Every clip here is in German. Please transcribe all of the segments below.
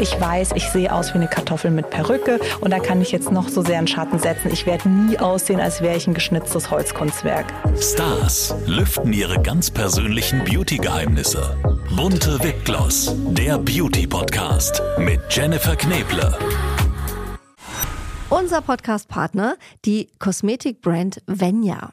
Ich weiß, ich sehe aus wie eine Kartoffel mit Perücke und da kann ich jetzt noch so sehr in Schatten setzen. Ich werde nie aussehen, als wäre ich ein geschnitztes Holzkunstwerk. Stars lüften ihre ganz persönlichen Beauty-Geheimnisse. Bunte Wipgloss, der Beauty-Podcast mit Jennifer Kneble. Unser Podcast-Partner, die Kosmetikbrand Venya.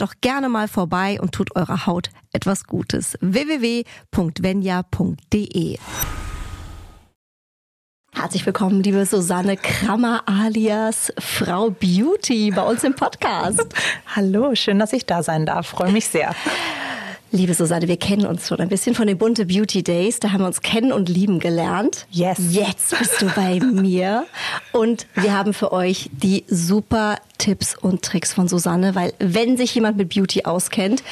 doch gerne mal vorbei und tut eurer Haut etwas Gutes. www.venya.de Herzlich willkommen, liebe Susanne Krammer alias Frau Beauty bei uns im Podcast. Hallo, schön, dass ich da sein darf. Freue mich sehr. Liebe Susanne, wir kennen uns schon ein bisschen von den bunte Beauty Days. Da haben wir uns kennen und lieben gelernt. Yes. Jetzt bist du bei mir und wir haben für euch die super Tipps und Tricks von Susanne, weil wenn sich jemand mit Beauty auskennt,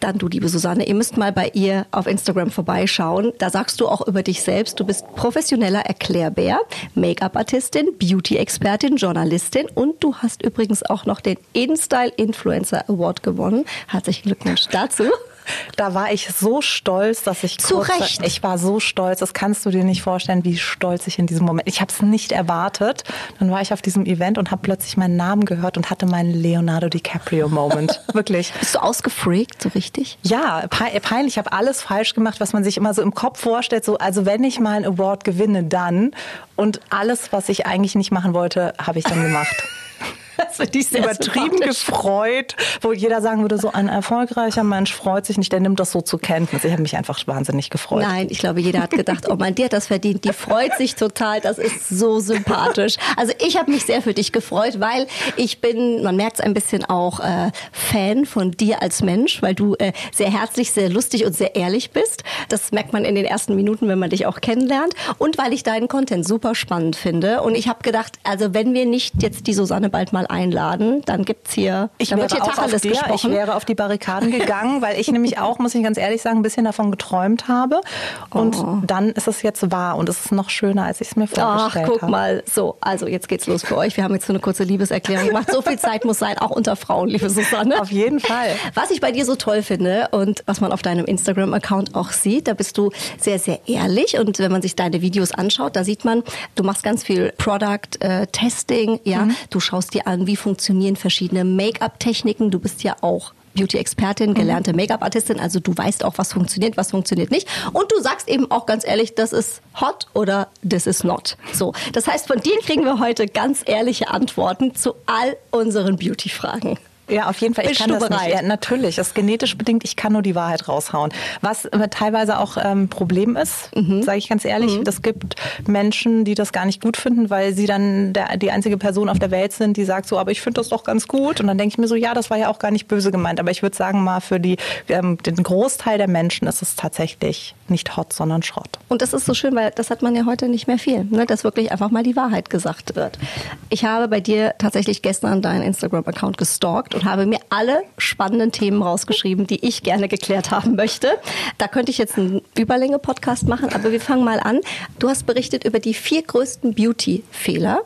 dann du, liebe Susanne. Ihr müsst mal bei ihr auf Instagram vorbeischauen. Da sagst du auch über dich selbst, du bist professioneller Erklärbär, Make-up-Artistin, Beauty-Expertin, Journalistin und du hast übrigens auch noch den InStyle Influencer Award gewonnen. Herzlichen Glückwunsch dazu. Da war ich so stolz, dass ich Zu kurz, Recht. ich war so stolz, das kannst du dir nicht vorstellen, wie stolz ich in diesem Moment. Ich habe es nicht erwartet. Dann war ich auf diesem Event und habe plötzlich meinen Namen gehört und hatte meinen Leonardo DiCaprio Moment. Wirklich. Bist du ausgefreakt, so richtig? Ja, pe- peinlich. Ich habe alles falsch gemacht, was man sich immer so im Kopf vorstellt. So, also wenn ich mal einen Award gewinne, dann. Und alles, was ich eigentlich nicht machen wollte, habe ich dann gemacht. Finde ich sehr übertrieben gefreut, wo jeder sagen würde, so ein erfolgreicher Mensch freut sich nicht, der nimmt das so zur Kenntnis. Ich habe mich einfach wahnsinnig gefreut. Nein, ich glaube, jeder hat gedacht, oh mein, die hat das verdient. Die freut sich total. Das ist so sympathisch. Also ich habe mich sehr für dich gefreut, weil ich bin, man merkt es ein bisschen auch, äh, Fan von dir als Mensch, weil du äh, sehr herzlich, sehr lustig und sehr ehrlich bist. Das merkt man in den ersten Minuten, wenn man dich auch kennenlernt. Und weil ich deinen Content super spannend finde. Und ich habe gedacht, also wenn wir nicht jetzt die Susanne bald mal einladen, dann gibt's hier, Ich dann wird hier Tacheles ich gesprochen. wäre auf die Barrikaden gegangen, weil ich nämlich auch, muss ich ganz ehrlich sagen, ein bisschen davon geträumt habe. Und dann ist es jetzt wahr und es ist noch schöner, als ich es mir Ach, vorgestellt guck habe. mal. So, also jetzt geht's los für euch. Wir haben jetzt so eine kurze Liebeserklärung gemacht. So viel Zeit muss sein, auch unter Frauen, liebe Susanne. Auf jeden Fall. Was ich bei dir so toll finde und was man auf deinem Instagram-Account auch sieht, da bist du sehr, sehr ehrlich. Und wenn man sich deine Videos anschaut, da sieht man, du machst ganz viel Product-Testing. ja, du schaust dir an, wie funktionieren verschiedene Make-up-Techniken. Du bist ja auch Beauty-Expertin, gelernte Make-up-Artistin, also du weißt auch, was funktioniert, was funktioniert nicht. Und du sagst eben auch ganz ehrlich, das ist hot oder das ist not. So, das heißt, von dir kriegen wir heute ganz ehrliche Antworten zu all unseren Beauty-Fragen. Ja, auf jeden Fall. Ich Bist kann du das bereit? nicht. Ja, natürlich. Das ist genetisch bedingt. Ich kann nur die Wahrheit raushauen. Was teilweise auch ähm, Problem ist, Mhm. sage ich ganz ehrlich. Es gibt Menschen, die das gar nicht gut finden, weil sie dann der, die einzige Person auf der Welt sind, die sagt so, aber ich finde das doch ganz gut. Und dann denke ich mir so, ja, das war ja auch gar nicht böse gemeint. Aber ich würde sagen mal, für die, ähm, den Großteil der Menschen ist es tatsächlich nicht hot, sondern Schrott. Und das ist so schön, weil das hat man ja heute nicht mehr viel, ne? dass wirklich einfach mal die Wahrheit gesagt wird. Ich habe bei dir tatsächlich gestern deinen Instagram-Account gestalkt und habe mir alle spannenden Themen rausgeschrieben, die ich gerne geklärt haben möchte. Da könnte ich jetzt einen Überlänge-Podcast machen, aber wir fangen mal an. Du hast berichtet über die vier größten Beauty-Fehler,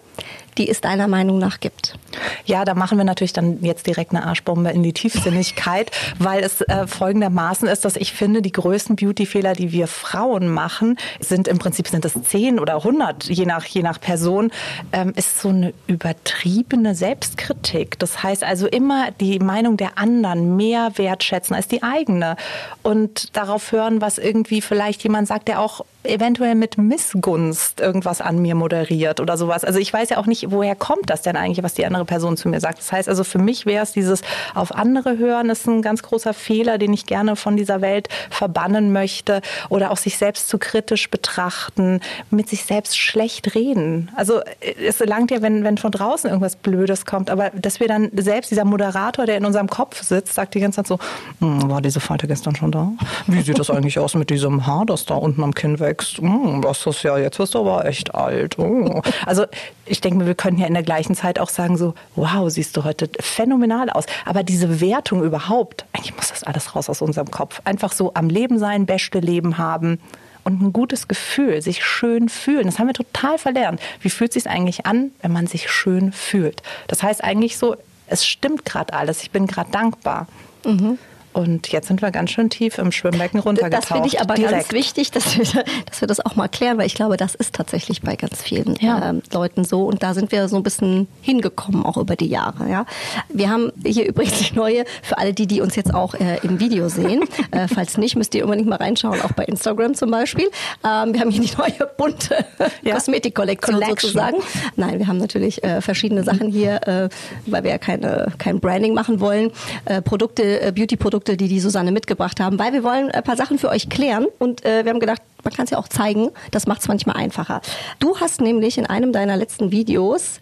die es deiner Meinung nach gibt. Ja, da machen wir natürlich dann jetzt direkt eine Arschbombe in die Tiefsinnigkeit, weil es äh, folgendermaßen ist, dass ich finde, die größten Beauty-Fehler, die wir Frauen machen, sind im Prinzip sind es 10 oder 100, je nach, je nach Person, ähm, ist so eine übertriebene Selbstkritik. Das heißt also immer die Meinung der anderen mehr wertschätzen als die eigene und darauf hören, was irgendwie vielleicht jemand sagt, der auch eventuell mit Missgunst irgendwas an mir moderiert oder sowas. Also ich weiß ja auch nicht, woher kommt das denn eigentlich, was die andere Person zu mir sagt. Das heißt also für mich wäre es dieses auf andere hören, ist ein ganz großer Fehler, den ich gerne von dieser Welt verbannen möchte oder auch sich selbst zu kritisch betrachten, mit sich selbst schlecht reden. Also es langt ja, wenn, wenn von draußen irgendwas Blödes kommt, aber dass wir dann selbst, dieser Moderator, der in unserem Kopf sitzt, sagt die ganze Zeit so, hm, war diese Falte gestern schon da? Wie sieht das eigentlich aus mit diesem Haar, das da unten am Kinn wächst? Hm, das ist ja, jetzt wirst du aber echt alt. Oh. Also ich denke mir, wir können ja in der gleichen Zeit auch sagen so, wow, siehst du heute phänomenal aus. Aber diese Wertung überhaupt, eigentlich muss das alles raus aus unserem Kopf. Einfach so am Leben sein, beste Leben haben und ein gutes Gefühl, sich schön fühlen. Das haben wir total verlernt. Wie fühlt es sich eigentlich an, wenn man sich schön fühlt? Das heißt eigentlich so, es stimmt gerade alles, ich bin gerade dankbar. Mhm. Und jetzt sind wir ganz schön tief im Schwimmbecken runtergetaucht. Das finde ich aber direkt. ganz wichtig, dass wir, dass wir das auch mal klären, weil ich glaube, das ist tatsächlich bei ganz vielen ja. ähm, Leuten so. Und da sind wir so ein bisschen hingekommen, auch über die Jahre. Ja? Wir haben hier übrigens die neue, für alle die, die uns jetzt auch äh, im Video sehen. äh, falls nicht, müsst ihr unbedingt mal reinschauen, auch bei Instagram zum Beispiel. Ähm, wir haben hier die neue bunte ja. Kosmetikkollektion sozusagen. Nein, wir haben natürlich äh, verschiedene Sachen hier, äh, weil wir ja keine, kein Branding machen wollen. Äh, Produkte, äh, Beauty-Produkte Produkte, die die Susanne mitgebracht haben, weil wir wollen ein paar Sachen für euch klären und äh, wir haben gedacht, man kann es ja auch zeigen, das macht es manchmal einfacher. Du hast nämlich in einem deiner letzten Videos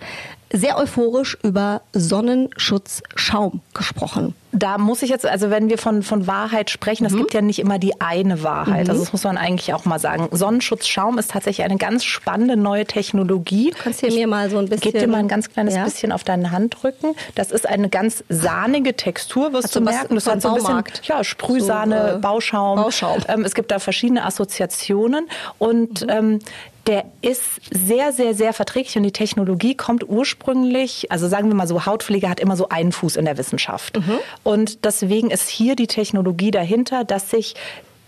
sehr euphorisch über Sonnenschutzschaum gesprochen. Da muss ich jetzt, also wenn wir von, von Wahrheit sprechen, es mhm. gibt ja nicht immer die eine Wahrheit. Mhm. Also das muss man eigentlich auch mal sagen. Sonnenschutzschaum ist tatsächlich eine ganz spannende neue Technologie. Du kannst hier mir mal so ein bisschen. Gib dir mal ein ganz kleines ja. bisschen auf deine Hand drücken. Das ist eine ganz sahnige Textur, wirst also du merken. Das hat so ein bisschen ja, Sprühsahne, so, äh, Bauschaum. Bauschaum. Ähm, es gibt da verschiedene Assoziationen. Und mhm. ähm, der ist sehr, sehr, sehr verträglich und die Technologie kommt ursprünglich, also sagen wir mal so, Hautpflege hat immer so einen Fuß in der Wissenschaft. Mhm. Und deswegen ist hier die Technologie dahinter, dass sich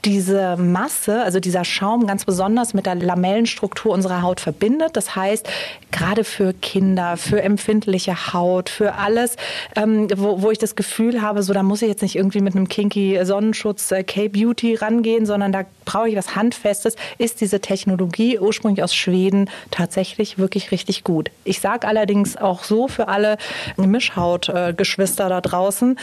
diese Masse, also dieser Schaum ganz besonders mit der Lamellenstruktur unserer Haut verbindet. Das heißt, gerade für Kinder, für empfindliche Haut, für alles, ähm, wo, wo ich das Gefühl habe, so da muss ich jetzt nicht irgendwie mit einem kinky Sonnenschutz äh, K-Beauty rangehen, sondern da brauche ich was Handfestes, ist diese Technologie ursprünglich aus Schweden tatsächlich wirklich richtig gut. Ich sage allerdings auch so für alle Mischhautgeschwister äh, da draußen,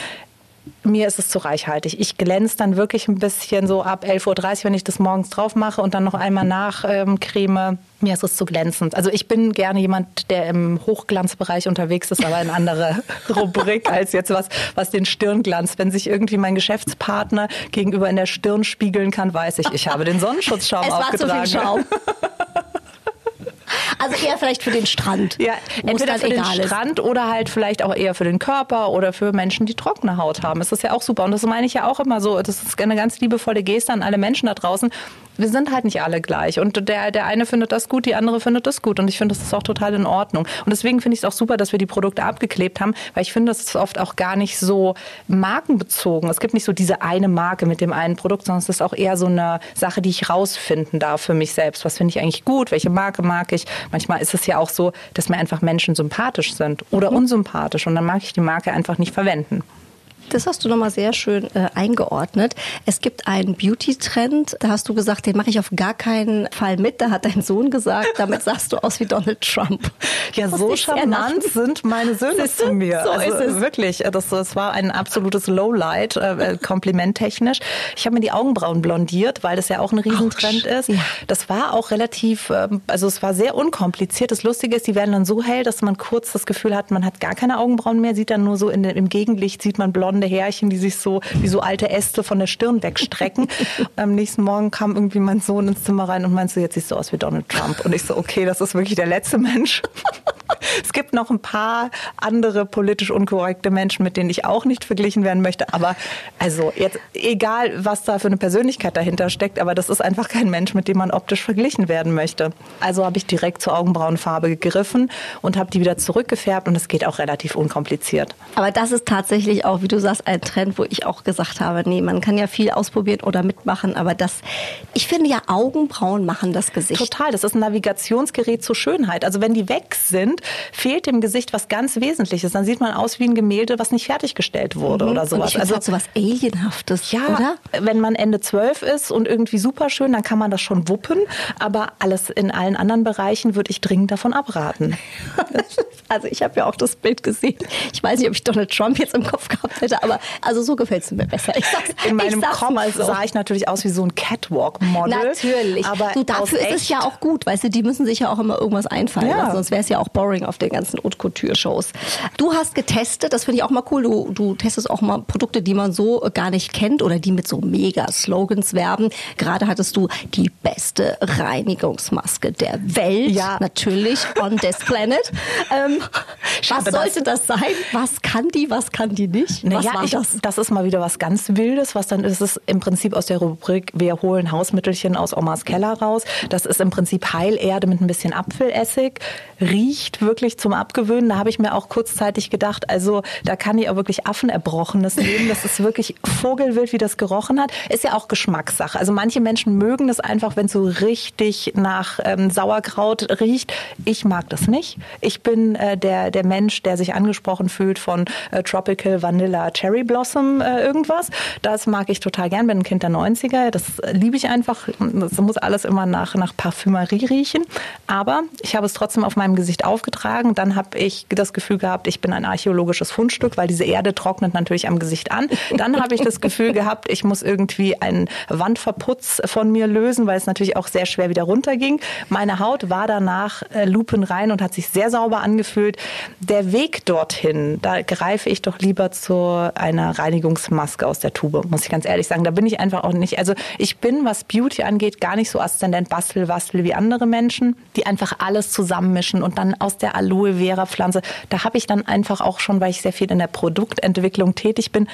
mir ist es zu reichhaltig. Ich glänze dann wirklich ein bisschen so ab 11.30 Uhr, wenn ich das morgens drauf mache und dann noch einmal nachcreme. Ähm, mir ist es zu glänzend. Also ich bin gerne jemand, der im Hochglanzbereich unterwegs ist, aber eine andere Rubrik als jetzt was, was den Stirnglanz. Wenn sich irgendwie mein Geschäftspartner gegenüber in der Stirn spiegeln kann, weiß ich, ich habe den Sonnenschutzschaum es aufgetragen. Zu viel Schaum. Also eher vielleicht für den Strand. Ja, entweder für den Strand ist. oder halt vielleicht auch eher für den Körper oder für Menschen, die trockene Haut haben. Das ist ja auch super. Und das meine ich ja auch immer so. Das ist eine ganz liebevolle Geste an alle Menschen da draußen. Wir sind halt nicht alle gleich. Und der, der eine findet das gut, die andere findet das gut. Und ich finde, das ist auch total in Ordnung. Und deswegen finde ich es auch super, dass wir die Produkte abgeklebt haben, weil ich finde, das ist oft auch gar nicht so markenbezogen. Es gibt nicht so diese eine Marke mit dem einen Produkt, sondern es ist auch eher so eine Sache, die ich rausfinden darf für mich selbst. Was finde ich eigentlich gut? Welche Marke mag ich? Manchmal ist es ja auch so, dass mir einfach Menschen sympathisch sind oder mhm. unsympathisch und dann mag ich die Marke einfach nicht verwenden. Das hast du nochmal sehr schön äh, eingeordnet. Es gibt einen Beauty-Trend, da hast du gesagt, den mache ich auf gar keinen Fall mit. Da hat dein Sohn gesagt, damit sahst du aus wie Donald Trump. Ja, so charmant sind meine Söhne zu mir. So also, ist es. Wirklich, das, das war ein absolutes Lowlight, äh, äh komplimenttechnisch. Ich habe mir die Augenbrauen blondiert, weil das ja auch ein Riesentrend Ouch. ist. Ja. Das war auch relativ, ähm, also es war sehr unkompliziert. Das Lustige ist, die werden dann so hell, dass man kurz das Gefühl hat, man hat gar keine Augenbrauen mehr, sieht dann nur so in, im Gegenlicht, sieht man blonde Härchen, die sich so wie so alte Äste von der Stirn wegstrecken. Am nächsten Morgen kam irgendwie mein Sohn ins Zimmer rein und meinte so, jetzt siehst du aus wie Donald Trump. Und ich so, okay, das ist wirklich der letzte Mensch. es gibt noch ein paar andere politisch unkorrekte Menschen, mit denen ich auch nicht verglichen werden möchte. Aber also jetzt egal, was da für eine Persönlichkeit dahinter steckt, aber das ist einfach kein Mensch, mit dem man optisch verglichen werden möchte. Also habe ich direkt zur Augenbrauenfarbe gegriffen und habe die wieder zurückgefärbt und es geht auch relativ unkompliziert. Aber das ist tatsächlich auch, wie du sagst, ein Trend, wo ich auch gesagt habe, nee, man kann ja viel ausprobieren oder mitmachen, aber das, ich finde ja Augenbrauen machen das Gesicht. Total, das ist ein Navigationsgerät zur Schönheit. Also wenn die weg sind, fehlt dem Gesicht was ganz Wesentliches. Dann sieht man aus wie ein Gemälde, was nicht fertiggestellt wurde mhm. oder sowas. also so was Alienhaftes, ja, oder? Wenn man Ende zwölf ist und irgendwie super schön, dann kann man das schon wuppen. Aber alles in allen anderen Bereichen würde ich dringend davon abraten. also ich habe ja auch das Bild gesehen. Ich weiß nicht, ob ich Donald Trump jetzt im Kopf gehabt hätte, aber also so gefällt es mir besser. Ich sag's, in meinem Kopf so. sah ich natürlich aus wie so ein Catwalk-Model. Natürlich. Aber du, dafür ist es ja auch gut, weißt du, die müssen sich ja auch immer irgendwas einfallen ja. lassen, sonst wäre es ja auch boring auf den ganzen Haute Couture-Shows. Du hast getestet, das finde ich auch mal cool, du, du testest auch mal Produkte, die man so gar nicht kennt oder die mit so mega Slogans werben. Gerade hattest du die beste Reinigungsmaske der Welt, ja. natürlich, on this planet. Ähm, was sollte das sein? Was kann die, was kann die nicht? Was naja, war ich, das? Das ist mal wieder was ganz Wildes, was dann ist es im Prinzip aus der Rubrik Wir holen Hausmittelchen aus Omas Keller raus. Das ist im Prinzip Heilerde mit ein bisschen Apfelessig. Riecht wirklich zum Abgewöhnen. Da habe ich mir auch kurzzeitig gedacht, also da kann ich auch wirklich Affenerbrochenes nehmen. Das ist wirklich Vogelwild, wie das gerochen hat. Ist ja auch Geschmackssache. Also manche Menschen mögen das einfach, wenn es so richtig nach ähm, Sauerkraut riecht. Ich mag das nicht. Ich bin äh, der, der Mensch, der sich angesprochen fühlt von äh, Tropical Vanilla Cherry Blossom äh, irgendwas. Das mag ich total gern. Bin ein Kind der 90er. Das liebe ich einfach. Das muss alles immer nach, nach Parfümerie riechen. Aber ich habe es trotzdem auf meinem Gesicht aufgetragen. Dann habe ich das Gefühl gehabt, ich bin ein archäologisches Fundstück, weil diese Erde trocknet natürlich am Gesicht an. Dann habe ich das Gefühl gehabt, ich muss irgendwie einen Wandverputz von mir lösen, weil es natürlich auch sehr schwer wieder runterging. Meine Haut war danach äh, lupenrein und hat sich sehr sauber angefühlt. Der Weg dorthin, da greife ich doch lieber zu einer Reinigungsmaske aus der Tube, muss ich ganz ehrlich sagen. Da bin ich einfach auch nicht, also ich bin, was Beauty angeht, gar nicht so aszendent bastel, wastel wie andere Menschen, die einfach alles zusammenmischen und dann aus der Aloe Vera Pflanze, da habe ich dann einfach auch schon, weil ich sehr viel in der Produktentwicklung tätig bin,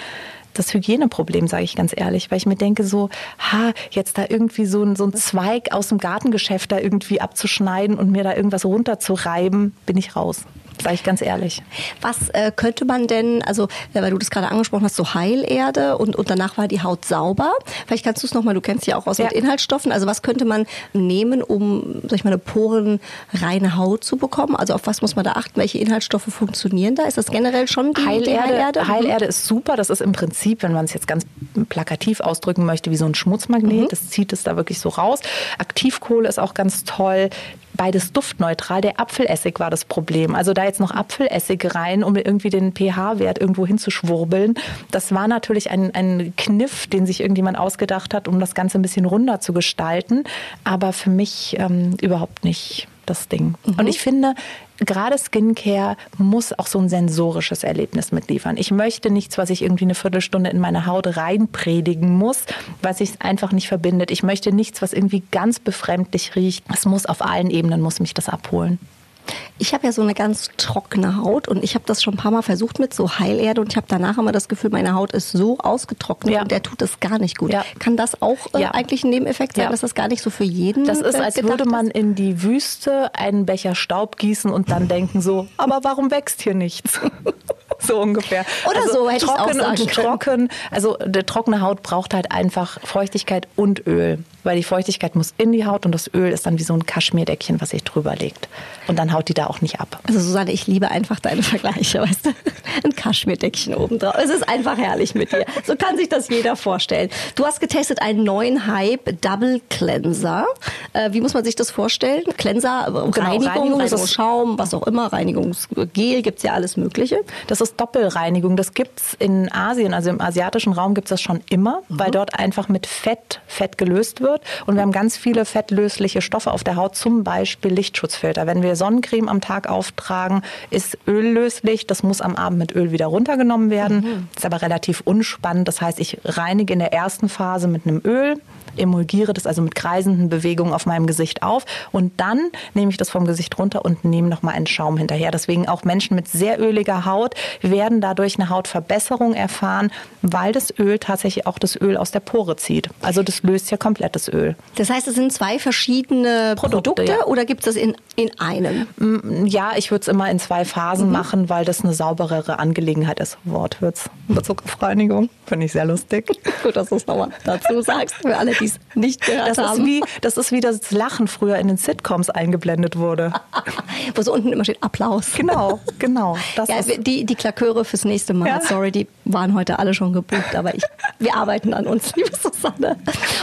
das Hygieneproblem, sage ich ganz ehrlich, weil ich mir denke so, ha, jetzt da irgendwie so ein, so ein Zweig aus dem Gartengeschäft da irgendwie abzuschneiden und mir da irgendwas runterzureiben, bin ich raus sage ich ganz ehrlich. Was äh, könnte man denn, also weil du das gerade angesprochen hast, so Heilerde und, und danach war die Haut sauber. Vielleicht kannst du es nochmal, du kennst ja auch aus ja. mit Inhaltsstoffen. Also was könnte man nehmen, um, sag ich mal, eine porenreine Haut zu bekommen? Also auf was muss man da achten? Welche Inhaltsstoffe funktionieren da? Ist das generell schon die Heilerde? Die Heilerde? Mhm. Heilerde ist super. Das ist im Prinzip, wenn man es jetzt ganz plakativ ausdrücken möchte, wie so ein Schmutzmagnet. Mhm. Das zieht es da wirklich so raus. Aktivkohle ist auch ganz toll beides duftneutral. Der Apfelessig war das Problem. Also da jetzt noch Apfelessig rein, um irgendwie den pH-Wert irgendwo hinzuschwurbeln, das war natürlich ein, ein Kniff, den sich irgendjemand ausgedacht hat, um das Ganze ein bisschen runder zu gestalten. Aber für mich ähm, überhaupt nicht das Ding. Mhm. Und ich finde, gerade Skincare muss auch so ein sensorisches Erlebnis mitliefern. Ich möchte nichts, was ich irgendwie eine Viertelstunde in meine Haut reinpredigen muss, was sich einfach nicht verbindet. Ich möchte nichts, was irgendwie ganz befremdlich riecht. Es muss auf allen Ebenen, muss mich das abholen. Ich habe ja so eine ganz trockene Haut und ich habe das schon ein paar Mal versucht mit so Heilerde und ich habe danach immer das Gefühl, meine Haut ist so ausgetrocknet ja. und der tut es gar nicht gut. Ja. Kann das auch äh, ja. eigentlich ein Nebeneffekt sein, dass das gar nicht so für jeden Das ist, äh, als würde man in die Wüste einen Becher Staub gießen und dann denken so, aber warum wächst hier nichts? so ungefähr. Oder also so hätte ich auch sagen und trocken. Also die trockene Haut braucht halt einfach Feuchtigkeit und Öl weil die Feuchtigkeit muss in die Haut und das Öl ist dann wie so ein Kaschmirdeckchen, was sich drüber legt. Und dann haut die da auch nicht ab. Also Susanne, ich liebe einfach deine Vergleiche, weißt du? Ein Kaschmirdeckchen oben drauf. Es ist einfach herrlich mit dir. So kann sich das jeder vorstellen. Du hast getestet einen neuen Hype, Double Cleanser. Äh, wie muss man sich das vorstellen? Cleanser, genau, Reinigung, Reinigung also Schaum, was auch immer, Reinigungsgel, gibt es ja alles Mögliche. Das ist Doppelreinigung. Das gibt es in Asien, also im asiatischen Raum gibt es das schon immer, mhm. weil dort einfach mit Fett, Fett gelöst wird. Und wir haben ganz viele fettlösliche Stoffe auf der Haut, zum Beispiel Lichtschutzfilter. Wenn wir Sonnencreme am Tag auftragen, ist Öl löslich. Das muss am Abend mit Öl wieder runtergenommen werden. Mhm. Ist aber relativ unspannend. Das heißt, ich reinige in der ersten Phase mit einem Öl emulgiere das also mit kreisenden Bewegungen auf meinem Gesicht auf und dann nehme ich das vom Gesicht runter und nehme nochmal einen Schaum hinterher. Deswegen auch Menschen mit sehr öliger Haut werden dadurch eine Hautverbesserung erfahren, weil das Öl tatsächlich auch das Öl aus der Pore zieht. Also das löst ja komplett das Öl. Das heißt, es sind zwei verschiedene Produkte, Produkte ja. oder gibt es das in, in einem? Mm, ja, ich würde es immer in zwei Phasen mhm. machen, weil das eine sauberere Angelegenheit ist. Wortwitz. Bezugreinigung. Finde ich sehr lustig. Gut, dass du es nochmal dazu sagst, für alle, die es nicht gehört das haben. Ist wie, das ist wie das Lachen früher in den Sitcoms eingeblendet wurde. Wo so unten immer steht Applaus. Genau, genau. Ja, die, die Klaköre fürs nächste Mal, ja. sorry, die waren heute alle schon gebucht, aber ich, wir arbeiten an uns, liebe Susanne.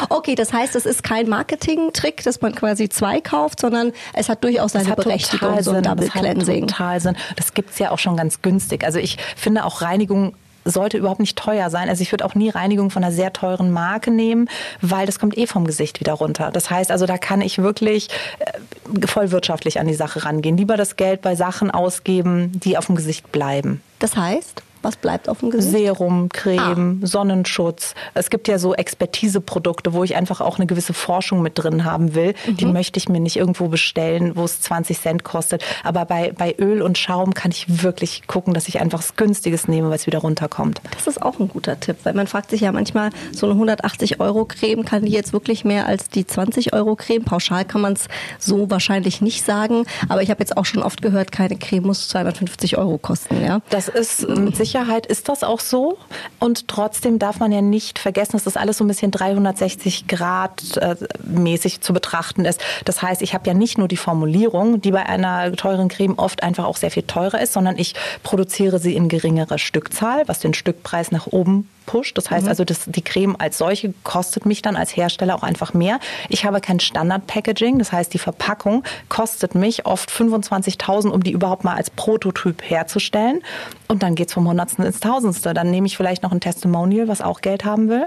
Okay, das heißt, es ist kein Marketing-Trick, dass man quasi zwei kauft, sondern es hat durchaus seine hat Berechtigung, so ein Double Cleansing. Total Sinn. Das gibt es ja auch schon ganz günstig. Also ich finde auch Reinigung sollte überhaupt nicht teuer sein. Also ich würde auch nie Reinigung von einer sehr teuren Marke nehmen, weil das kommt eh vom Gesicht wieder runter. Das heißt also, da kann ich wirklich äh, voll wirtschaftlich an die Sache rangehen. Lieber das Geld bei Sachen ausgeben, die auf dem Gesicht bleiben. Das heißt? Was bleibt auf dem Gesicht? Serum, Creme, ah. Sonnenschutz. Es gibt ja so Expertiseprodukte, wo ich einfach auch eine gewisse Forschung mit drin haben will. Mhm. Die möchte ich mir nicht irgendwo bestellen, wo es 20 Cent kostet. Aber bei, bei Öl und Schaum kann ich wirklich gucken, dass ich einfach was Günstiges nehme, es wieder runterkommt. Das ist auch ein guter Tipp, weil man fragt sich ja manchmal, so eine 180 Euro Creme, kann die jetzt wirklich mehr als die 20 Euro Creme? Pauschal kann man es so wahrscheinlich nicht sagen. Aber ich habe jetzt auch schon oft gehört, keine Creme muss 250 Euro kosten. Ja? Das ist mit Sicherheit Sicherheit ist das auch so. Und trotzdem darf man ja nicht vergessen, dass das alles so ein bisschen 360 Grad äh, mäßig zu betrachten ist. Das heißt, ich habe ja nicht nur die Formulierung, die bei einer teuren Creme oft einfach auch sehr viel teurer ist, sondern ich produziere sie in geringerer Stückzahl, was den Stückpreis nach oben pusht. Das heißt mhm. also, das, die Creme als solche kostet mich dann als Hersteller auch einfach mehr. Ich habe kein Standard-Packaging, das heißt, die Verpackung kostet mich oft 25.000, um die überhaupt mal als Prototyp herzustellen. Und dann geht es vom Hundertsten ins Tausendste. Dann nehme ich vielleicht noch ein Testimonial, was auch Geld haben will.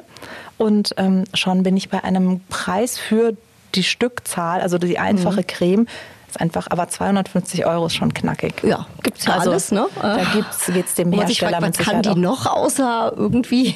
Und ähm, schon bin ich bei einem Preis für die Stückzahl, also die einfache mhm. Creme, ist einfach, aber 250 Euro ist schon knackig. Ja, gibt es ja also, alles, ne? Da geht es dem Hersteller fragt, mit Sicherheit kann die noch außer irgendwie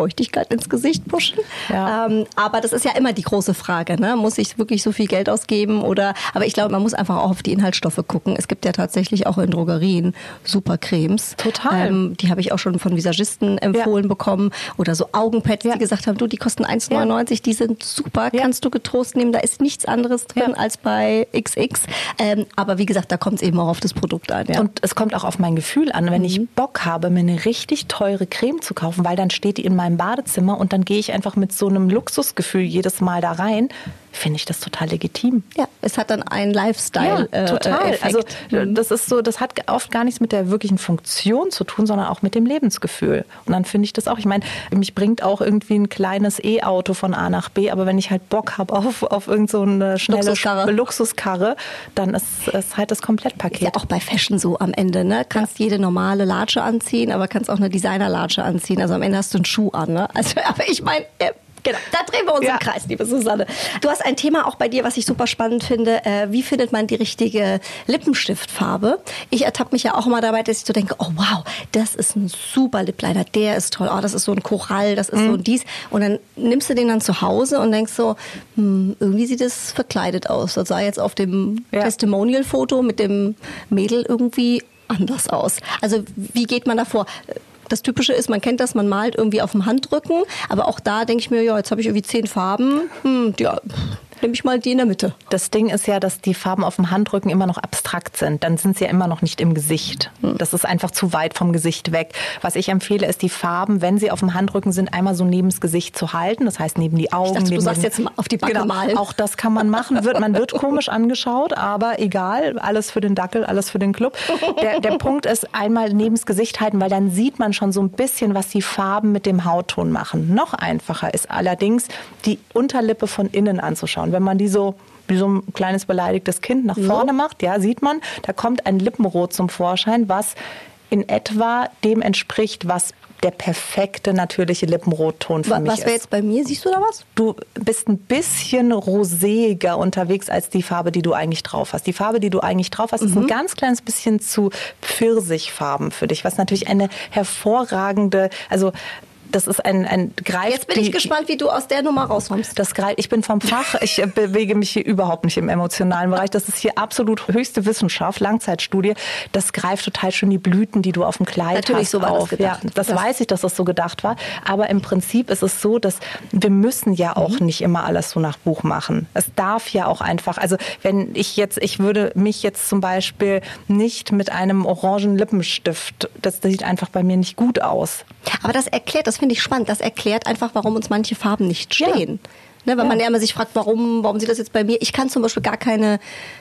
Feuchtigkeit ins Gesicht pushen. Ja. Ähm, aber das ist ja immer die große Frage. Ne? Muss ich wirklich so viel Geld ausgeben? Oder, aber ich glaube, man muss einfach auch auf die Inhaltsstoffe gucken. Es gibt ja tatsächlich auch in Drogerien super Cremes. Total. Ähm, die habe ich auch schon von Visagisten empfohlen ja. bekommen. Oder so Augenpads, ja. die gesagt haben, du, die kosten 1,99, die sind super, kannst du getrost nehmen. Da ist nichts anderes drin als bei XX. Ähm, aber wie gesagt, da kommt es eben auch auf das Produkt an. Und es kommt auch auf mein Gefühl an. Wenn mhm. ich Bock habe, mir eine richtig teure Creme zu kaufen, weil dann steht die in meinem Badezimmer und dann gehe ich einfach mit so einem Luxusgefühl jedes Mal da rein, finde ich das total legitim. Ja, es hat dann einen Lifestyle. Ja, äh, total. Äh, also das ist so, das hat oft gar nichts mit der wirklichen Funktion zu tun, sondern auch mit dem Lebensgefühl. Und dann finde ich das auch. Ich meine, mich bringt auch irgendwie ein kleines E-Auto von A nach B, aber wenn ich halt Bock habe auf, auf irgendeine so schnelle Luxuskarre. Luxuskarre, dann ist es halt das Komplettpaket. Ist ja auch bei Fashion so am Ende, ne? Kannst ja. jede normale Latsche anziehen, aber kannst auch eine Designer-Latsche anziehen. Also am Ende hast du einen Schuh an, ne? Also, aber ich meine, Genau, da drehen wir uns ja. im Kreis, liebe Susanne. Du hast ein Thema auch bei dir, was ich super spannend finde. Äh, wie findet man die richtige Lippenstiftfarbe? Ich ertappe mich ja auch immer dabei, dass ich so denke, oh wow, das ist ein super Lipliner, der ist toll, oh, das ist so ein Korall, das ist mhm. so ein dies. Und dann nimmst du den dann zu Hause und denkst so, hm, irgendwie sieht es verkleidet aus. Das sah jetzt auf dem ja. Testimonial-Foto mit dem Mädel irgendwie anders aus. Also wie geht man davor? Das Typische ist, man kennt das, man malt irgendwie auf dem Handrücken, aber auch da denke ich mir, ja, jetzt habe ich irgendwie zehn Farben, hm, ja, nehme ich mal die in der Mitte. Das Ding ist ja, dass die Farben auf dem Handrücken immer noch abstrakt sind. Dann sind sie ja immer noch nicht im Gesicht. Hm. Das ist einfach zu weit vom Gesicht weg. Was ich empfehle, ist die Farben, wenn sie auf dem Handrücken sind, einmal so neben das Gesicht zu halten. Das heißt neben die Augen. Ich dachte, du sagst jetzt auf die Backe genau, malen. Auch das kann man machen. Wird, man wird komisch angeschaut, aber egal. Alles für den Dackel, alles für den Club. Der, der Punkt ist, einmal neben das Gesicht halten, weil dann sieht man schon so ein bisschen, was die Farben mit dem Hautton machen. Noch einfacher ist allerdings, die Unterlippe von innen anzuschauen. Wenn man die so wie so ein kleines beleidigtes Kind nach vorne ja. macht, ja, sieht man, da kommt ein Lippenrot zum Vorschein, was in etwa dem entspricht, was der perfekte natürliche Lippenrotton für was mich ist. Was wäre jetzt bei mir? Siehst du da was? Du bist ein bisschen roséiger unterwegs als die Farbe, die du eigentlich drauf hast. Die Farbe, die du eigentlich drauf hast, mhm. ist ein mhm. ganz kleines bisschen zu Pfirsichfarben für dich, was natürlich eine hervorragende, also das ist ein, ein Greif. Jetzt bin ich die- gespannt, wie du aus der Nummer rauskommst. Das Greif, ich bin vom Fach, ich äh, bewege mich hier überhaupt nicht im emotionalen Bereich. Das ist hier absolut höchste Wissenschaft, Langzeitstudie. Das greift total schön die Blüten, die du auf dem Kleid Natürlich, hast, so war das auf. gedacht. Ja, das, Das- weiß ich, dass das so gedacht war. Aber im Prinzip ist es so, dass wir müssen ja auch Mhm. nicht immer alles so nach Buch machen. Es darf ja auch einfach, also wenn ich jetzt, ich würde mich jetzt zum Beispiel nicht mit einem orangen Lippenstift, das sieht einfach bei mir nicht gut aus. Aber das erklärt, das finde ich spannend, das erklärt einfach, warum uns manche Farben nicht Ja. stehen. Ne, weil Ja. man ja immer sich fragt, warum, warum sieht das jetzt bei mir? Ich kann zum Beispiel gar keine,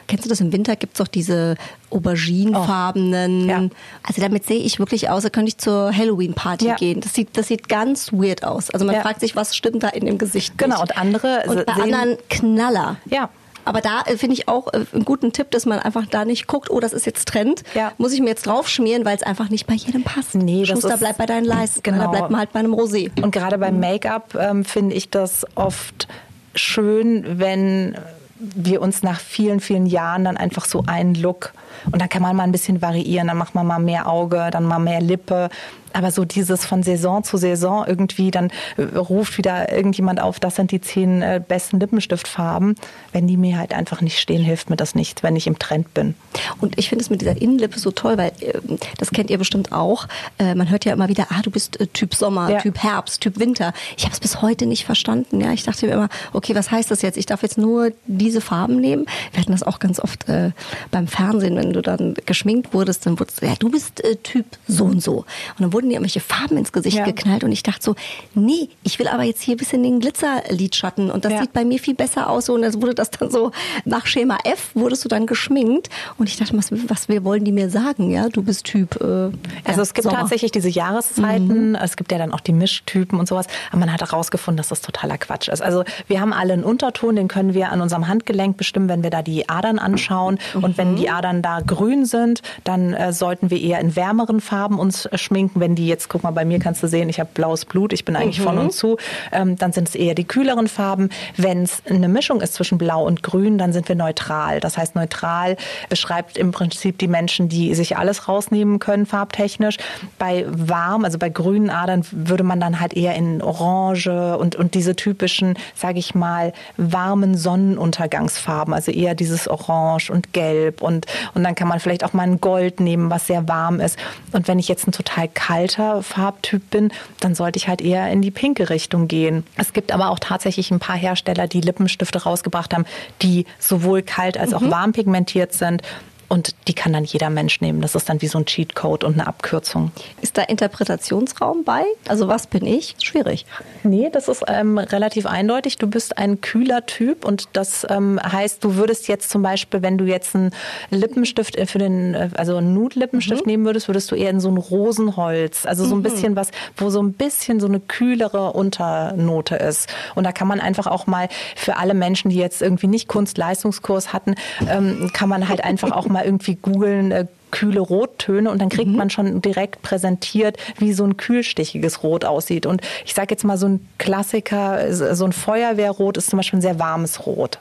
kennst du das im Winter, gibt's doch diese auberginefarbenen. Oh. Ja. Also damit sehe ich wirklich aus, da könnte ich zur Halloween-Party Ja. gehen. Das sieht, das sieht ganz weird aus. Also man Ja. fragt sich, was stimmt da in dem Gesicht Genau, nicht. und andere Und bei anderen Knaller. Ja. Aber da äh, finde ich auch äh, einen guten Tipp, dass man einfach da nicht guckt, oh, das ist jetzt Trend. Ja. Muss ich mir jetzt drauf schmieren, weil es einfach nicht bei jedem passt. Nee, das Schuster ist- bleibt bei deinen Leisten. Genau. Da bleibt man halt bei einem Rosé. Und gerade beim Make-up ähm, finde ich das oft schön, wenn wir uns nach vielen, vielen Jahren dann einfach so einen Look und dann kann man mal ein bisschen variieren, dann macht man mal mehr Auge, dann mal mehr Lippe. Aber so dieses von Saison zu Saison irgendwie, dann äh, ruft wieder irgendjemand auf, das sind die zehn äh, besten Lippenstiftfarben. Wenn die mir halt einfach nicht stehen, hilft mir das nicht, wenn ich im Trend bin. Und ich finde es mit dieser Innenlippe so toll, weil ähm, das kennt ihr bestimmt auch. Äh, man hört ja immer wieder, ah, du bist äh, Typ Sommer, Ja. Typ Herbst, Typ Winter. Ich habe es bis heute nicht verstanden. Ja, ich dachte mir immer, okay, was heißt das jetzt? Ich darf jetzt nur diese Farben nehmen. Wir hatten das auch ganz oft äh, beim Fernsehen, wenn du dann geschminkt wurdest, dann wurdest du, ja, du bist äh, Typ so und so. Und dann wurden dir irgendwelche Farben ins Gesicht Ja. geknallt und ich dachte so, nee, ich will aber jetzt hier ein bisschen den Glitzerlidschatten und das Ja. sieht bei mir viel besser aus. Und dann wurde das dann so nach Schema F wurdest du dann geschminkt und ich dachte, was, was wir wollen die mir sagen? Ja, du bist Typ. Äh, Also ja, es gibt Sommer. tatsächlich diese Jahreszeiten, es gibt ja dann auch die Mischtypen und sowas, aber man hat herausgefunden, dass das totaler Quatsch ist. Also wir haben alle einen Unterton, den können wir an unserem Handgelenk bestimmen, wenn wir da die Adern anschauen. Und wenn die Adern da grün sind, dann äh, sollten wir eher in wärmeren Farben uns schminken. Wenn die jetzt, guck mal, bei mir kannst du sehen, ich habe blaues Blut, ich bin eigentlich von und zu, ähm, dann sind es eher die kühleren Farben. Wenn es eine Mischung ist zwischen blau und grün, dann sind wir neutral. Das heißt, neutral beschreibt im Prinzip die Menschen, die sich alles rausnehmen können, farbtechnisch. Bei warm, also bei grünen Adern, würde man dann halt eher in Orange und, und diese typischen, sage ich mal, warmen Sonnenuntergangsfarben, also eher dieses Orange und Gelb und, und dann kann man vielleicht auch mal ein Gold nehmen, was sehr warm ist. Und wenn ich jetzt ein total kalter Farbtyp bin, dann sollte ich halt eher in die pinke Richtung gehen. Es gibt aber auch tatsächlich ein paar Hersteller, die Lippenstifte rausgebracht haben, die sowohl kalt als auch warm pigmentiert sind. Und die kann dann jeder Mensch nehmen. Das ist dann wie so ein Cheatcode und eine Abkürzung. Ist da Interpretationsraum bei? Also was bin ich? Schwierig. Nee, das ist ähm, relativ eindeutig. Du bist ein kühler Typ und das ähm, heißt, du würdest jetzt zum Beispiel, wenn du jetzt einen Lippenstift äh, für den, äh, also einen Nude-Lippenstift nehmen würdest, würdest du eher in so ein Rosenholz, also so ein bisschen was, wo so ein bisschen so eine kühlere Unternote ist. Und da kann man einfach auch mal für alle Menschen, die jetzt irgendwie nicht Kunst-Leistungskurs hatten, ähm, kann man halt einfach auch mal irgendwie googeln, äh, kühle Rottöne und dann kriegt man schon direkt präsentiert, wie so ein kühlstichiges Rot aussieht. Und ich sage jetzt mal so ein Klassiker, so ein Feuerwehrrot ist zum Beispiel ein sehr warmes Rot.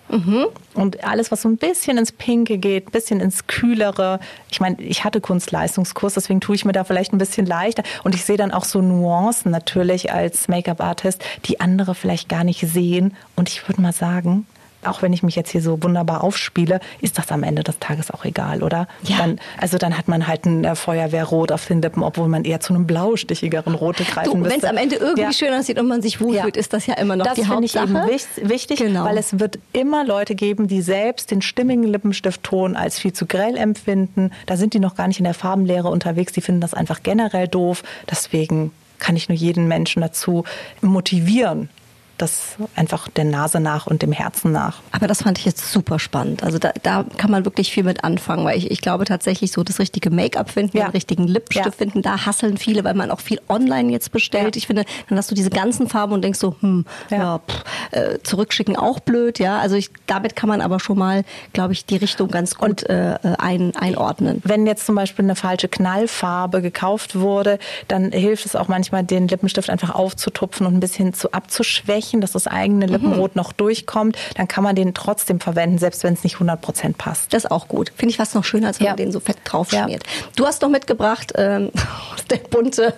Und alles, was so ein bisschen ins Pinke geht, ein bisschen ins Kühlere. Ich meine, ich hatte Kunstleistungskurs, deswegen tue ich mir da vielleicht ein bisschen leichter. Und ich sehe dann auch so Nuancen natürlich als Make-up-Artist, die andere vielleicht gar nicht sehen. Und ich würde mal sagen, auch wenn ich mich jetzt hier so wunderbar aufspiele, ist das am Ende des Tages auch egal, oder? Ja. Dann, also dann hat man halt ein äh, Feuerwehrrot auf den Lippen, obwohl man eher zu einem blaustichigeren Rote greifen Du, müsste. wenn es am Ende irgendwie Ja. schön aussieht und man sich wohlfühlt, Ja. ist das ja immer noch das die finde ich eben Hauptsache. wich- wichtig, Genau. weil es wird immer Leute geben, die selbst den stimmigen Lippenstiftton als viel zu grell empfinden. Da sind die noch gar nicht in der Farbenlehre unterwegs. Die finden das einfach generell doof. Deswegen kann ich nur jeden Menschen dazu motivieren, das einfach der Nase nach und dem Herzen nach. Aber das fand ich jetzt super spannend. Also da, da kann man wirklich viel mit anfangen, weil ich, ich glaube tatsächlich so das richtige Make-up finden, Ja. den richtigen Lippenstift Ja. finden, da hasseln viele, weil man auch viel online jetzt bestellt. Ja. Ich finde, dann hast du diese ganzen Farben und denkst so, hm, ja, pff, äh, zurückschicken auch blöd, ja. Also ich, damit kann man aber schon mal, glaube ich, die Richtung ganz gut äh, äh, ein, einordnen. Wenn jetzt zum Beispiel eine falsche Knallfarbe gekauft wurde, dann hilft es auch manchmal, den Lippenstift einfach aufzutupfen und ein bisschen zu abzuschwächen, dass das eigene Lippenrot noch durchkommt. Dann kann man den trotzdem verwenden, selbst wenn es nicht 100 Prozent passt. Das ist auch gut. Finde ich fast noch schöner, als wenn Ja. man den so fett drauf schmiert. Du hast noch mitgebracht ähm, der bunte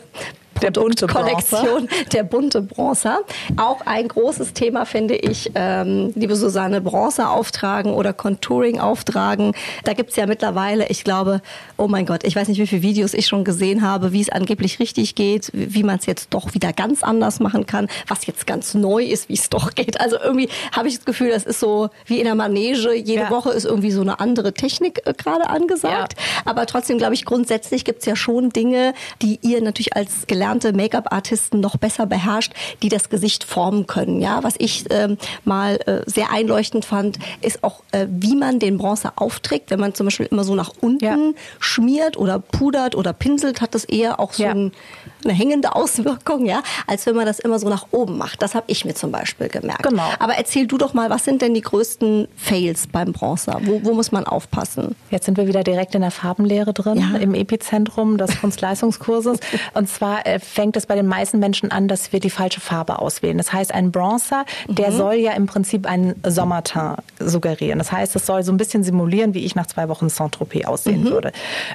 der bunte Kollektion der bunte Bronzer. Auch ein großes Thema finde ich, ähm, liebe Susanne, Bronzer auftragen oder Contouring auftragen. Da gibt's ja mittlerweile, ich glaube, oh mein Gott, ich weiß nicht, wie viele Videos ich schon gesehen habe, wie es angeblich richtig geht, wie man es jetzt doch wieder ganz anders machen kann, was jetzt ganz neu ist, wie es doch geht. Also irgendwie habe ich das Gefühl, das ist so wie in der Manege. Jede ja. Woche ist irgendwie so eine andere Technik äh, gerade angesagt. Ja. Aber trotzdem glaube ich, grundsätzlich gibt's ja schon Dinge, die ihr natürlich als gelernte Make-up-Artisten noch besser beherrscht, die das Gesicht formen können. Ja, was ich ähm, mal äh, sehr einleuchtend fand, ist auch, äh, wie man den Bronzer aufträgt. Wenn man zum Beispiel immer so nach unten ja. schmiert oder pudert oder pinselt, hat das eher auch so ja. ein, eine hängende Auswirkung, ja, als wenn man das immer so nach oben macht. Das habe ich mir zum Beispiel gemerkt. Genau. Aber erzähl du doch mal, was sind denn die größten Fails beim Bronzer? Wo, wo muss man aufpassen? Jetzt sind wir wieder direkt in der Farbenlehre drin, ja. im Epizentrum des Kunstleistungskurses. Und zwar äh, fängt es bei den meisten Menschen an, dass wir die falsche Farbe auswählen. Das heißt, ein Bronzer, der mhm. soll ja im Prinzip einen Sommerteint suggerieren. Das heißt, es soll so ein bisschen simulieren, wie ich nach zwei Wochen Saint-Tropez aussehen mhm. würde.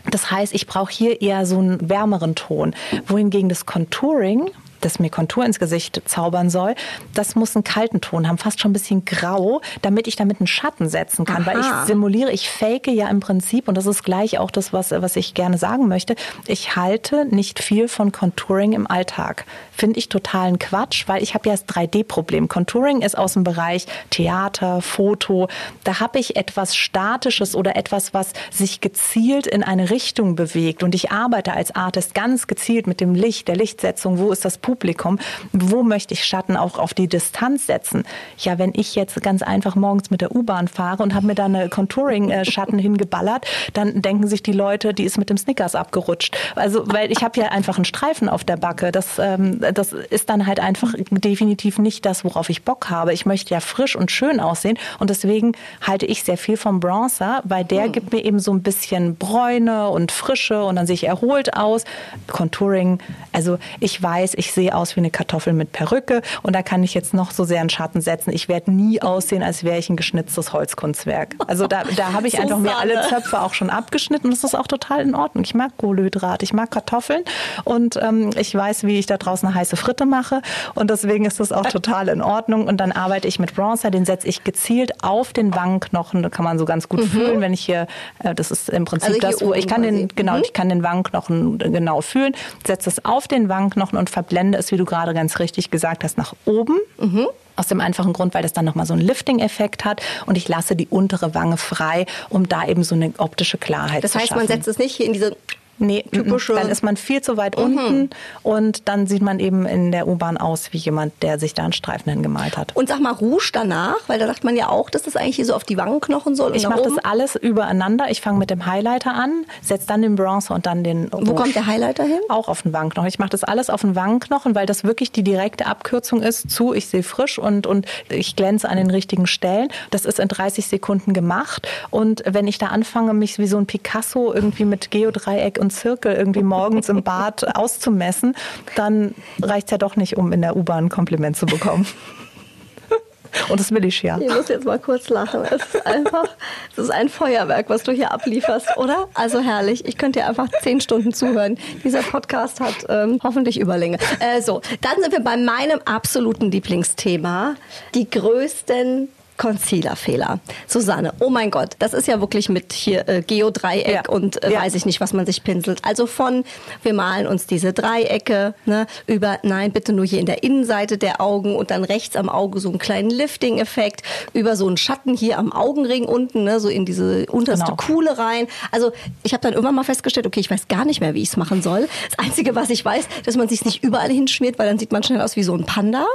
Das heißt, ich brauche hier eher so einen wärmeren Ton. Wohingegen das Contouring das mir Kontur ins Gesicht zaubern soll, das muss einen kalten Ton haben, fast schon ein bisschen grau, damit ich damit einen Schatten setzen kann. Aha. Weil ich simuliere, ich fake ja im Prinzip, und das ist gleich auch das, was, was ich gerne sagen möchte, ich halte nicht viel von Contouring im Alltag. Finde ich totalen Quatsch, weil ich habe ja das 3D-Problem. Contouring ist aus dem Bereich Theater, Foto. Da habe ich etwas Statisches oder etwas, was sich gezielt in eine Richtung bewegt. Und ich arbeite als Artist ganz gezielt mit dem Licht, der Lichtsetzung. Wo ist das Publikum? Wo möchte ich Schatten auch auf die Distanz setzen? Ja, wenn ich jetzt ganz einfach morgens mit der U-Bahn fahre und habe mir da eine Contouring-Schatten hingeballert, dann denken sich die Leute, die ist mit dem Snickers abgerutscht. Also, weil ich habe ja einfach einen Streifen auf der Backe. Das, ähm, das ist dann halt einfach definitiv nicht das, worauf ich Bock habe. Ich möchte ja frisch und schön aussehen und deswegen halte ich sehr viel vom Bronzer, weil der hm. gibt mir eben so ein bisschen Bräune und Frische und dann sehe ich erholt aus. Contouring, also ich weiß, ich sehe sehe aus wie eine Kartoffel mit Perücke und da kann ich jetzt noch so sehr einen Schatten setzen. Ich werde nie aussehen, als wäre ich ein geschnitztes Holzkunstwerk. Also da, da habe ich so einfach mir alle Zöpfe auch schon abgeschnitten und das ist auch total in Ordnung. Ich mag Kohlenhydrat, ich mag Kartoffeln und ähm, ich weiß, wie ich da draußen eine heiße Fritte mache und deswegen ist das auch total in Ordnung und dann arbeite ich mit Bronzer, den setze ich gezielt auf den Wangenknochen, da kann man so ganz gut mhm. fühlen, wenn ich hier, äh, das ist im Prinzip also das, wo ich kann den, genau, mhm. ich kann den Wangenknochen genau fühlen, setze es auf den Wangenknochen und verblende Ende ist, wie du gerade ganz richtig gesagt hast, nach oben. Mhm. Aus dem einfachen Grund, weil das dann nochmal so einen Lifting-Effekt hat und ich lasse die untere Wange frei, um da eben so eine optische Klarheit das zu heißt, schaffen. Das heißt, man setzt es nicht hier in diese Nee, typische. Dann ist man viel zu weit mhm. unten und dann sieht man eben in der U-Bahn aus wie jemand, der sich da einen Streifen hingemalt hat. Und sag mal Rouge danach, weil da sagt man ja auch, dass das eigentlich hier so auf die Wangenknochen soll. ich mache das alles übereinander. Ich fange mit dem Highlighter an, setze dann den Bronzer und dann den Rouge. Wo kommt der Highlighter hin? Auch auf den Wangenknochen. Ich mache das alles auf den Wangenknochen, weil das wirklich die direkte Abkürzung ist zu, ich sehe frisch und, und ich glänze an den richtigen Stellen. Das ist in 30 Sekunden gemacht. Und wenn ich da anfange, mich wie so ein Picasso irgendwie mit Geodreieck und Zirkel irgendwie morgens im Bad auszumessen, dann reicht es ja doch nicht, um in der U-Bahn ein Kompliment zu bekommen. Und das will ich ja. Ich muss jetzt mal kurz lachen. Es ist einfach, es ist ein Feuerwerk, was du hier ablieferst, oder? Also herrlich. Ich könnte dir einfach zehn Stunden zuhören. Dieser Podcast hat ähm, hoffentlich Überlänge. Äh, so, dann sind wir bei meinem absoluten Lieblingsthema. Die größten Concealer-Fehler. Susanne, oh mein Gott, das ist ja wirklich mit hier äh, Geodreieck ja. und äh, ja. weiß ich nicht, was man sich pinselt. Also von, wir malen uns diese Dreiecke, ne, über, nein, bitte nur hier in der Innenseite der Augen und dann rechts am Auge so einen kleinen Lifting-Effekt, über so einen Schatten hier am Augenring unten, ne, so in diese unterste genau. Kuhle rein. Also ich habe dann irgendwann mal festgestellt, okay, ich weiß gar nicht mehr, wie ich es machen soll. Das Einzige, was ich weiß, dass man sich nicht überall hinschmiert, weil dann sieht man schnell aus wie so ein Panda.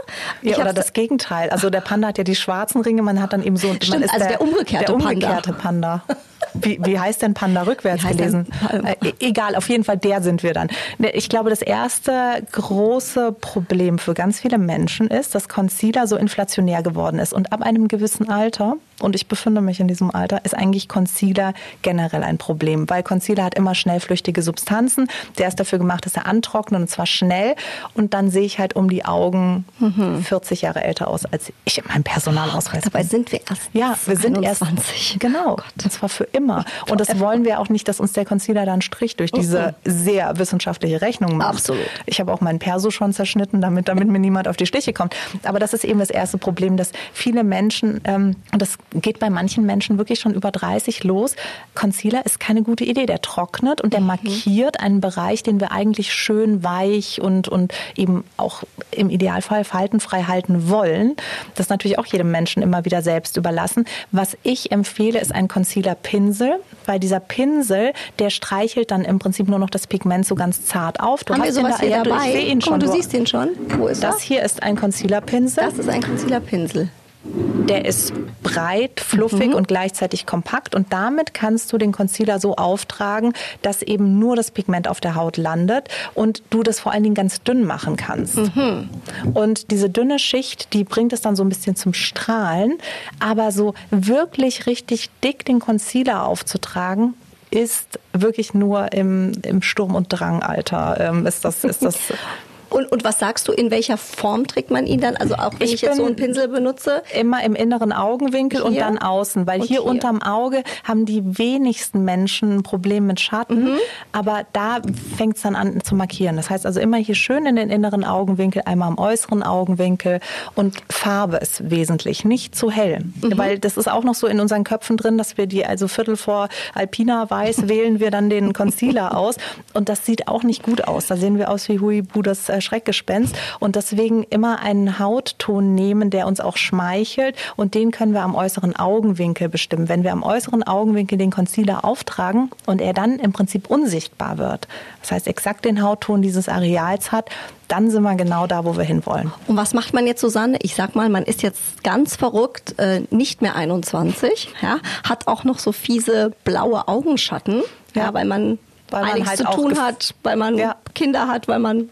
Ja, oder das Gegenteil. Also der Panda hat ja die schwarzen Ringe, man hat dann eben so. Stimmt, also der, der, umgekehrte, der umgekehrte Panda. Panda. Wie, wie heißt denn Panda rückwärts gelesen? Äh, e-, egal, auf jeden Fall der sind wir dann. Ne, ich glaube, das erste große Problem für ganz viele Menschen ist, dass Concealer so inflationär geworden ist. Und ab einem gewissen Alter und ich befinde mich in diesem Alter, ist eigentlich Concealer generell ein Problem, weil Concealer hat immer schnell flüchtige Substanzen. Der ist dafür gemacht, dass er antrocknet und zwar schnell. Und dann sehe ich halt um die Augen mhm. 40 Jahre älter aus, als ich in meinem Personalausweis. Oh, dabei sind wir erst ja, wir sind 21. erst genau. Oh und zwar für immer. Und das wollen wir auch nicht, dass uns der Concealer dann Strich durch diese sehr wissenschaftliche Rechnung macht. Absolut. Ich habe auch meinen Perso schon zerschnitten, damit, damit mir niemand auf die Stiche kommt. Aber das ist eben das erste Problem, dass viele Menschen, ähm, und das geht bei manchen Menschen wirklich schon über 30 los, Concealer ist keine gute Idee. Der trocknet und der mhm. markiert einen Bereich, den wir eigentlich schön weich und, und eben auch im Idealfall faltenfrei halten wollen. Das ist natürlich auch jedem Menschen immer wieder selbst überlassen. Was ich empfehle, ist ein Concealer-Pinsel, weil dieser Pinsel, der streichelt dann im Prinzip nur noch das Pigment so ganz zart auf. Du Haben wir sowas hier dabei? Ich sehe ihn schon. Oh, du siehst ihn schon. Wo ist das? Das hier ist ein Concealer-Pinsel. Das ist ein Concealer-Pinsel. Der ist breit, fluffig mhm. und gleichzeitig kompakt und damit kannst du den Concealer so auftragen, dass eben nur das Pigment auf der Haut landet und du das vor allen Dingen ganz dünn machen kannst. Mhm. Und diese dünne Schicht, die bringt es dann so ein bisschen zum Strahlen, aber so wirklich richtig dick den Concealer aufzutragen, ist wirklich nur im, im Sturm- und Drangalter. Ähm, ist das, ist das Und, und was sagst du, in welcher Form trägt man ihn dann? Also auch wenn ich, ich jetzt so einen Pinsel benutze? Immer im inneren Augenwinkel hier? und dann außen, weil hier, hier, unterm Auge haben die wenigsten Menschen ein Problem mit Schatten, mhm. aber da fängt es dann an zu markieren. Das heißt also immer hier schön in den inneren Augenwinkel, einmal am äußeren Augenwinkel und Farbe ist wesentlich, nicht zu hell, mhm. weil das ist auch noch so in unseren Köpfen drin, dass wir die also Viertel vor Alpina Weiß wählen wir dann den Concealer aus und das sieht auch nicht gut aus. Da sehen wir aus wie Huibu das äh, Schreckgespenst und deswegen immer einen Hautton nehmen, der uns auch schmeichelt und den können wir am äußeren Augenwinkel bestimmen. Wenn wir am äußeren Augenwinkel den Concealer auftragen und er dann im Prinzip unsichtbar wird, das heißt exakt den Hautton dieses Areals hat, dann sind wir genau da, wo wir hinwollen. Und was macht man jetzt, Susanne? Ich sag mal, man ist jetzt ganz verrückt, äh, nicht mehr 21, ja, hat auch noch so fiese blaue Augenschatten, ja, ja weil man weil man halt zu tun hat, weil man ja. Kinder hat, weil man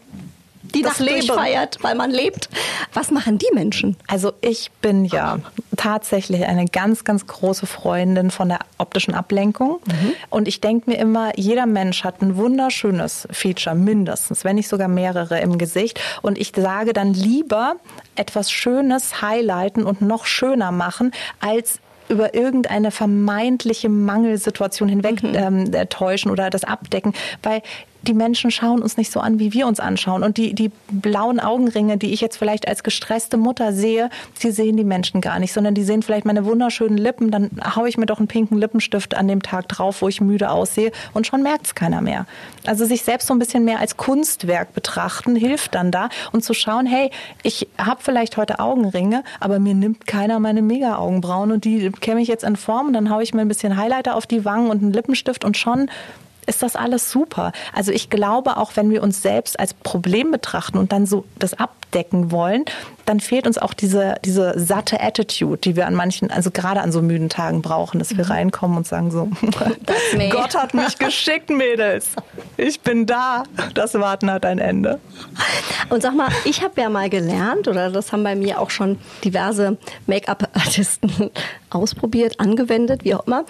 die das Leben. feiert, weil man lebt. Was machen die Menschen? Also ich bin ja tatsächlich eine ganz, ganz große Freundin von der optischen Ablenkung. Mhm. Und ich denke mir immer, jeder Mensch hat ein wunderschönes Feature, mindestens, wenn nicht sogar mehrere im Gesicht. Und ich sage dann lieber etwas Schönes highlighten und noch schöner machen, als über irgendeine vermeintliche Mangelsituation hinweg mhm. ähm, täuschen oder das abdecken, weil die Menschen schauen uns nicht so an, wie wir uns anschauen. Und die, die blauen Augenringe, die ich jetzt vielleicht als gestresste Mutter sehe, die sehen die Menschen gar nicht, sondern die sehen vielleicht meine wunderschönen Lippen. Dann haue ich mir doch einen pinken Lippenstift an dem Tag drauf, wo ich müde aussehe und schon merkt es keiner mehr. Also sich selbst so ein bisschen mehr als Kunstwerk betrachten, hilft dann da und zu schauen, hey, ich habe vielleicht heute Augenringe, aber mir nimmt keiner meine Mega-Augenbrauen und die käme ich jetzt in Form und dann haue ich mir ein bisschen Highlighter auf die Wangen und einen Lippenstift und schon ist das alles super. Also ich glaube, auch wenn wir uns selbst als Problem betrachten und dann so das abdecken wollen, dann fehlt uns auch diese, diese satte Attitude, die wir an manchen, also gerade an so müden Tagen brauchen, dass wir mhm. reinkommen und sagen so, Gott hat mich geschickt, Mädels. Ich bin da. Das Warten hat ein Ende. Und sag mal, ich habe ja mal gelernt, oder das haben bei mir auch schon diverse Make-up-Artisten ausprobiert, angewendet, wie auch immer.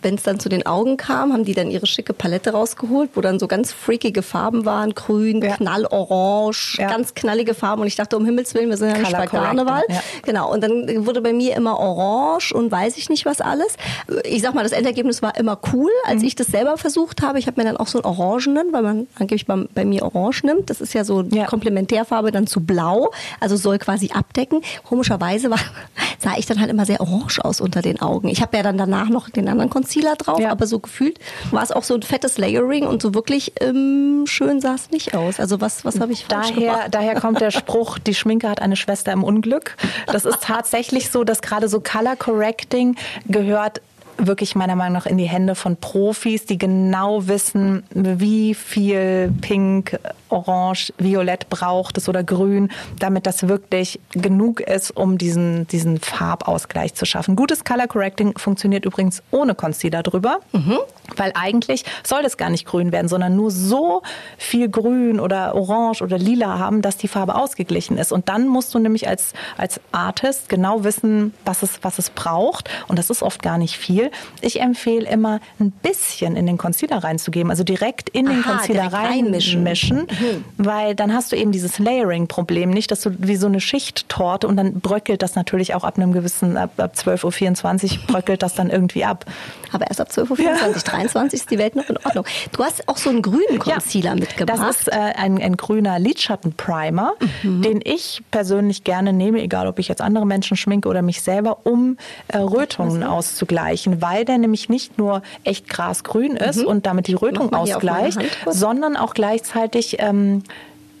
Wenn es dann zu den Augen kam, haben die dann ihre schicke Palette rausgeholt, wo dann so ganz freakige Farben waren, grün, ja. knallorange, ja. ganz knallige Farben. Und ich dachte, um Himmels Willen, wir sind ja nicht bei Karneval. Ja. Genau. Und dann wurde bei mir immer orange und weiß ich nicht was alles. Ich sag mal, das Endergebnis war immer cool, als mhm. ich das selber versucht habe. Ich habe mir dann auch so einen orangenen, weil man angeblich bei, bei mir orange nimmt. Das ist ja so. Komplementärfarbe dann zu blau. Also soll quasi abdecken. Komischerweise war, sah ich dann halt immer sehr orange aus unter den Augen. Ich habe ja dann danach noch den anderen Concealer drauf, aber so gefühlt war es auch so ein fettes Layering und so wirklich ähm, schön sah es nicht aus. Also was, was habe ich falsch daher, gemacht? Daher kommt der Spruch, die Schminke hat eine Schwester im Unglück. Das ist tatsächlich so, dass gerade so Color Correcting gehört wirklich meiner Meinung nach in die Hände von Profis, die genau wissen, wie viel Pink, Orange, Violett braucht es oder Grün, damit das wirklich genug ist, um diesen, diesen Farbausgleich zu schaffen. Gutes Color Correcting funktioniert übrigens ohne Concealer drüber, mhm. weil eigentlich soll das gar nicht grün werden, sondern nur so viel Grün oder Orange oder Lila haben, dass die Farbe ausgeglichen ist. Und dann musst du nämlich als, als Artist genau wissen, was es, was es braucht. Und das ist oft gar nicht viel. Ich empfehle immer ein bisschen in den Concealer reinzugeben, also direkt in den Aha, Concealer reinmischen, mhm. weil dann hast du eben dieses Layering-Problem nicht, dass du wie so eine Schicht-Torte und dann bröckelt das natürlich auch ab einem gewissen, ab, ab 12.24 Uhr bröckelt das dann irgendwie ab. Aber erst ab 12.24 Uhr, ja. 23 ist die Welt noch in Ordnung. Du hast auch so einen grünen Concealer ja, mitgebracht. Das ist äh, ein, ein grüner Lidschatten-Primer, mhm. den ich persönlich gerne nehme, egal ob ich jetzt andere Menschen schminke oder mich selber, um äh, Rötungen auszugleichen, weil der nämlich nicht nur echt grasgrün ist mhm. und damit die Rötung ausgleicht, sondern auch gleichzeitig ähm,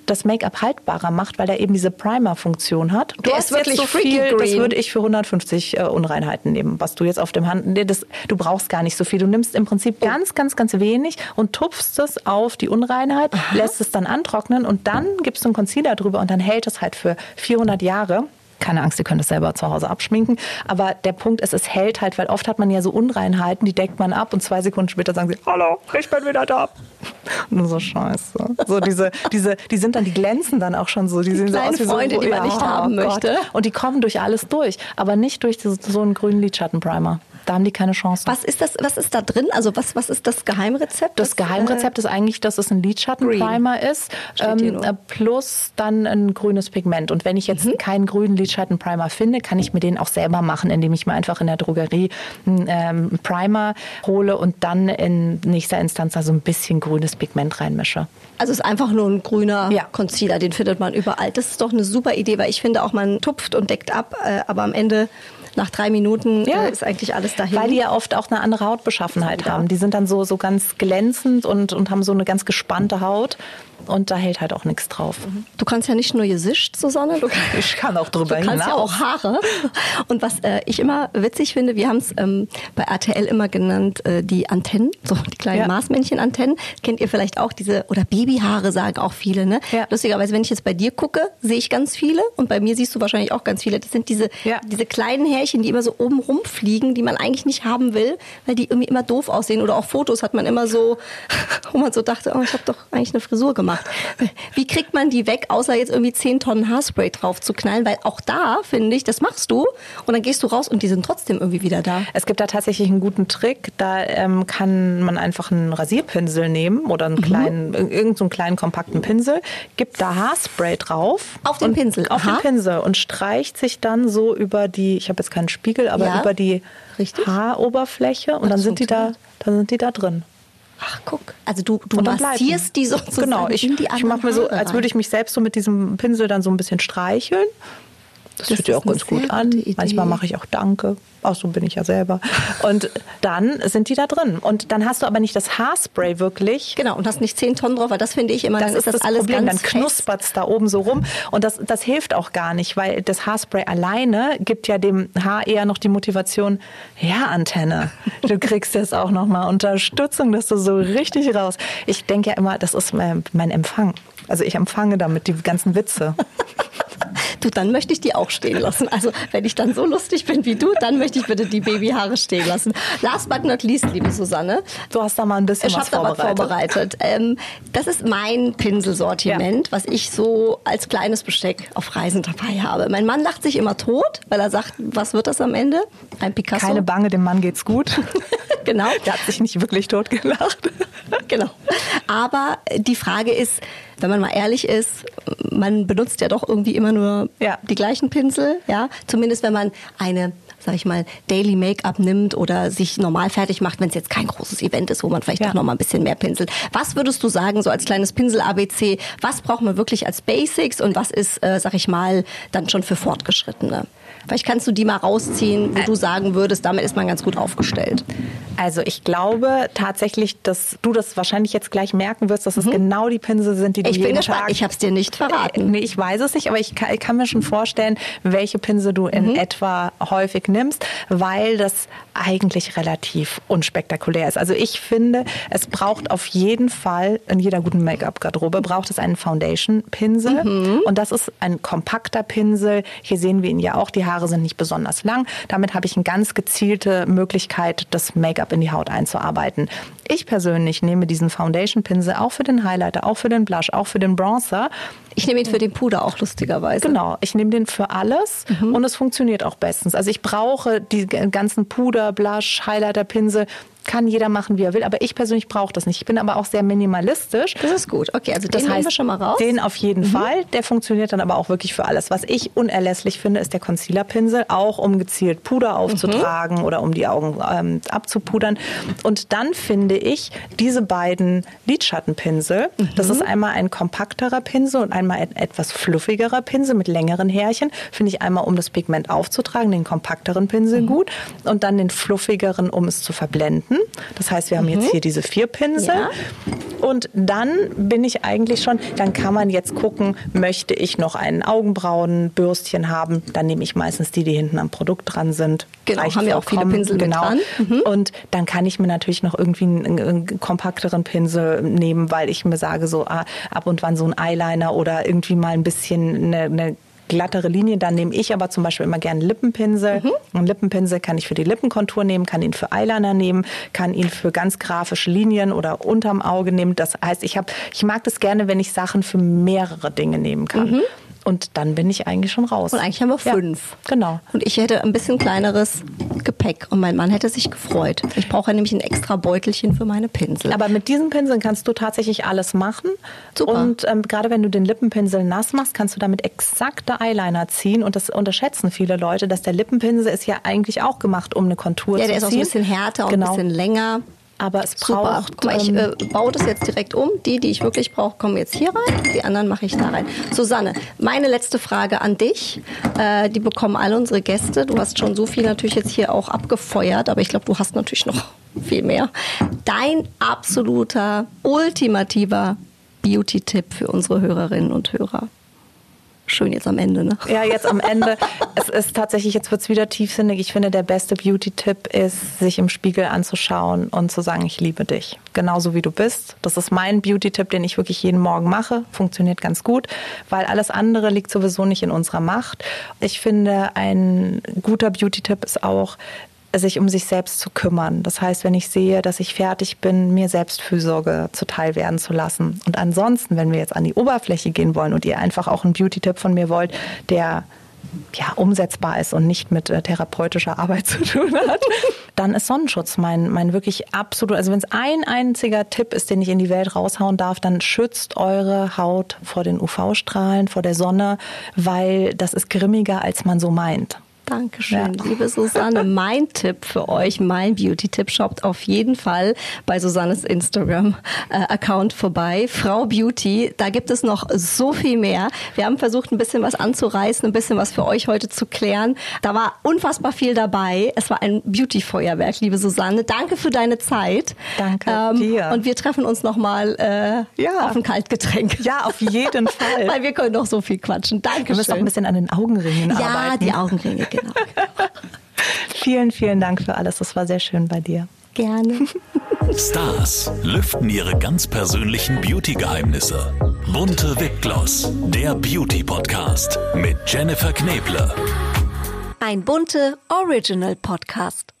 das Make-up haltbarer macht, weil er eben diese Primer-Funktion hat. Du der hast wirklich so viel, green. das würde ich für 150 äh, Unreinheiten nehmen, was du jetzt auf dem Hand, nee, das, du brauchst gar nicht so viel. Du nimmst im Prinzip oh. ganz, ganz, ganz wenig und tupfst es auf die Unreinheit, Aha. lässt es dann antrocknen und dann gibst du einen Concealer drüber und dann hält es halt für 400 Jahre keine Angst, ihr könnt es selber zu Hause abschminken. Aber der Punkt ist, es hält halt, weil oft hat man ja so Unreinheiten, die deckt man ab und zwei Sekunden später sagen sie, hallo, ich bin wieder da. Nur so scheiße. So diese, diese, die sind dann, die glänzen dann auch schon so. Die, die sehen so aus wie Freunde, so, die man ja, nicht haben oh möchte. Und die kommen durch alles durch, aber nicht durch so, so einen grünen Lidschattenprimer. Da haben die keine Chance. Was ist das? Was ist da drin? Also was, was ist das Geheimrezept? Das, Geheimrezept äh, ist eigentlich, dass es ein Lidschattenprimer ist, ähm, äh, plus dann ein grünes Pigment. Und wenn ich jetzt mhm. keinen grünen Lidschattenprimer finde, kann ich mir den auch selber machen, indem ich mir einfach in der Drogerie einen ähm, Primer hole und dann in nächster Instanz da so ein bisschen grünes Pigment reinmische. Also es ist einfach nur ein grüner ja. Concealer, den findet man überall. Das ist doch eine super Idee, weil ich finde auch, man tupft und deckt ab, äh, aber am Ende nach drei Minuten ja. äh, ist eigentlich alles dahin. Weil die ja oft auch eine andere Hautbeschaffenheit haben. Die sind dann so, so ganz glänzend und, und haben so eine ganz gespannte Haut und da hält halt auch nichts drauf. Du kannst ja nicht nur Gesicht, Susanne, du ich kann auch drüber du kannst hinaus. ja auch Haare. Und was äh, ich immer witzig finde, wir haben es ähm, bei RTL immer genannt, äh, die Antennen, so die kleinen ja. Maßmännchen-Antennen. Kennt ihr vielleicht auch diese, oder Babyhaare sagen auch viele, ne? Ja. Lustigerweise, wenn ich jetzt bei dir gucke, sehe ich ganz viele und bei mir siehst du wahrscheinlich auch ganz viele. Das sind diese, ja. diese kleinen Härchen, die immer so oben rumfliegen, die man eigentlich nicht haben will, weil die irgendwie immer doof aussehen. Oder auch Fotos hat man immer so, wo man so dachte, oh, ich habe doch eigentlich eine Frisur gemacht gemacht. Wie kriegt man die weg, außer jetzt irgendwie 10 Tonnen Haarspray drauf zu knallen? Weil auch da, finde ich, das machst du und dann gehst du raus und die sind trotzdem irgendwie wieder da. Es gibt da tatsächlich einen guten Trick. Da ähm, kann man einfach einen Rasierpinsel nehmen oder einen mhm. kleinen, irgendeinen so kleinen kompakten Pinsel, gibt da Haarspray drauf. Auf den Pinsel? Auf Aha. den Pinsel und streicht sich dann so über die, ich habe jetzt keinen Spiegel, aber ja. über die Richtig. Haaroberfläche und dann sind die da, dann sind die da drin. Ach, guck. Also du, du massierst die sozusagen Genau, ich, ich mache mir so, als würde ich mich selbst so mit diesem Pinsel dann so ein bisschen streicheln. Das, das fühlt ja auch ganz gut an. Idee. Manchmal mache ich auch Danke. Auch so bin ich ja selber. Und dann sind die da drin. Und dann hast du aber nicht das Haarspray wirklich. Genau, und hast nicht 10 Tonnen drauf, weil das finde ich immer, das ist das, das alles Problem. Dann knuspert es da oben so rum. Und das, das hilft auch gar nicht, weil das Haarspray alleine gibt ja dem Haar eher noch die Motivation, ja, Antenne, du kriegst jetzt auch nochmal Unterstützung, dass du so richtig raus. Ich denke ja immer, das ist mein, mein Empfang. Also ich empfange damit die ganzen Witze. Du, dann möchte ich die auch stehen lassen. Also wenn ich dann so lustig bin wie du, dann möchte ich bitte die Babyhaare stehen lassen. Last but not least, liebe Susanne. Du hast da mal ein bisschen ich was vorbereitet. Da was vorbereitet. Ähm, das ist mein Pinselsortiment, ja. was ich so als kleines Besteck auf Reisen dabei habe. Mein Mann lacht sich immer tot, weil er sagt, was wird das am Ende? Ein Picasso. Keine Bange, dem Mann geht's gut. genau. Der hat sich nicht wirklich tot gelacht. genau. Aber die Frage ist, wenn man mal ehrlich ist, man benutzt ja doch irgendwie immer nur ja. die gleichen Pinsel, ja. Zumindest wenn man eine sag ich mal, Daily Make-up nimmt oder sich normal fertig macht, wenn es jetzt kein großes Event ist, wo man vielleicht ja. doch noch mal ein bisschen mehr pinselt. Was würdest du sagen, so als kleines Pinsel-ABC, was braucht man wirklich als Basics und was ist, äh, sag ich mal, dann schon für Fortgeschrittene? Vielleicht kannst du die mal rausziehen, wo du sagen würdest, damit ist man ganz gut aufgestellt. Also ich glaube tatsächlich, dass du das wahrscheinlich jetzt gleich merken wirst, dass es genau die Pinsel sind, die du Ich bin jeden gespannt. Tag... Ich habe es dir nicht Äh, verraten. Nee, ich weiß es nicht, aber ich kann, ich kann mir schon vorstellen, welche Pinsel du Mhm. in etwa häufig nimmst, weil das eigentlich relativ unspektakulär ist. Also ich finde, es braucht auf jeden Fall in jeder guten Make-up-Garderobe braucht es einen Foundation-Pinsel Mhm. und das ist ein kompakter Pinsel. Hier sehen wir ihn ja auch. Die Haare sind nicht besonders lang. Damit habe ich eine ganz gezielte Möglichkeit, das Make-up in die Haut einzuarbeiten. Ich persönlich nehme diesen Foundation-Pinsel auch für den Highlighter, auch für den Blush, auch für den Bronzer. Ich nehme ihn für den Puder auch lustigerweise. Genau, ich nehme den für alles Mhm. und es funktioniert auch bestens. Also ich brauche die ganzen Puder, Blush, Highlighter, Pinsel. Kann jeder machen, wie er will, aber ich persönlich brauche das nicht. Ich bin aber auch sehr minimalistisch. Das ist gut. Okay, also den Das nehmen heißt, wir schon mal raus. den auf jeden Fall. Der funktioniert dann aber auch wirklich für alles. Was ich unerlässlich finde, ist der Concealer-Pinsel, auch um gezielt Puder aufzutragen oder um die Augen ähm, abzupudern. Und dann finde ich diese beiden Lidschattenpinsel, das ist einmal ein kompakterer Pinsel und einmal ein etwas fluffigerer Pinsel mit längeren Härchen, finde ich einmal, um das Pigment aufzutragen, den kompakteren Pinsel gut und dann den fluffigeren, um es zu verblenden. Das heißt, wir haben jetzt hier diese vier Pinsel. Ja. Und dann bin ich eigentlich schon, dann kann man jetzt gucken, möchte ich noch einen Augenbrauenbürstchen haben? Dann nehme ich meistens die, die hinten am Produkt dran sind. Genau, Reicht haben ja auch viele Pinsel genau. dran. Mhm. Und dann kann ich mir natürlich noch irgendwie einen, einen kompakteren Pinsel nehmen, weil ich mir sage, so ah, ab und wann so ein Eyeliner oder irgendwie mal ein bisschen eine, eine glattere Linie. Dann nehme ich aber zum Beispiel immer gerne einen Lippenpinsel. Mhm. Einen Lippenpinsel kann ich für die Lippenkontur nehmen, kann ihn für Eyeliner nehmen, kann ihn für ganz grafische Linien oder unterm Auge nehmen. Das heißt, ich, hab, ich mag das gerne, wenn ich Sachen für mehrere Dinge nehmen kann. Und dann bin ich eigentlich schon raus. Und eigentlich haben wir Ja, fünf. genau. Und ich hätte ein bisschen kleineres Gepäck. Und mein Mann hätte sich gefreut. Ich brauche ja nämlich ein extra Beutelchen für meine Pinsel. Aber mit diesen Pinseln kannst du tatsächlich alles machen. Super. Und ähm, gerade wenn du den Lippenpinsel nass machst, kannst du damit exakte Eyeliner ziehen. Und das unterschätzen viele Leute, dass der Lippenpinsel ist ja eigentlich auch gemacht, um eine Kontur ja, zu der ist ziehen. auch ein bisschen härter und genau. ein bisschen länger. Aber es Super. braucht. Guck mal, ich ähm, äh, baue das jetzt direkt um. Die, die ich wirklich brauche, kommen jetzt hier rein. Die anderen mache ich da rein. Susanne, meine letzte Frage an dich. Äh, die bekommen alle unsere Gäste. Du hast schon so viel natürlich jetzt hier auch abgefeuert, aber ich glaube, du hast natürlich noch viel mehr. Dein absoluter, ultimativer Beauty-Tipp für unsere Hörerinnen und Hörer. Schön jetzt am Ende, ne? Ja, jetzt am Ende. es ist tatsächlich, jetzt wird's wieder tiefsinnig. Ich finde, der beste Beauty-Tipp ist, sich im Spiegel anzuschauen und zu sagen, ich liebe dich. Genauso wie du bist. Das ist mein Beauty-Tipp, den ich wirklich jeden Morgen mache. Funktioniert ganz gut, weil alles andere liegt sowieso nicht in unserer Macht. Ich finde, ein guter Beauty-Tipp ist auch, sich um sich selbst zu kümmern. Das heißt, wenn ich sehe, dass ich fertig bin, mir Selbstfürsorge zuteil werden zu lassen. Und ansonsten, wenn wir jetzt an die Oberfläche gehen wollen und ihr einfach auch einen Beauty-Tipp von mir wollt, der ja, umsetzbar ist und nicht mit äh, therapeutischer Arbeit zu tun hat, dann ist Sonnenschutz mein, mein wirklich absolut, also wenn es ein einziger Tipp ist, den ich in die Welt raushauen darf, dann schützt eure Haut vor den UV-Strahlen, vor der Sonne, weil das ist grimmiger, als man so meint. Dankeschön, Ja. liebe Susanne. Mein Tipp für euch, mein Beauty-Tipp, shoppt auf jeden Fall bei Susannes Instagram-Account vorbei. Frau Beauty, da gibt es noch so viel mehr. Wir haben versucht, ein bisschen was anzureißen, ein bisschen was für euch heute zu klären. Da war unfassbar viel dabei. Es war ein Beauty-Feuerwerk, liebe Susanne. Danke für deine Zeit. Ähm, Danke dir. Und wir treffen uns nochmal äh, Ja. auf ein Kaltgetränk. Ja, auf jeden Fall. Weil wir können noch so viel quatschen. Wir Dankeschön. müssen auch ein bisschen an den Augenringen ja, arbeiten. die Augenringe, genau. Vielen, vielen Dank für alles. Das war sehr schön bei dir. Gerne. Stars lüften ihre ganz persönlichen Beauty-Geheimnisse. Bunte Wipgloss, der Beauty-Podcast mit Jennifer Kneble. Ein bunte Original Podcast.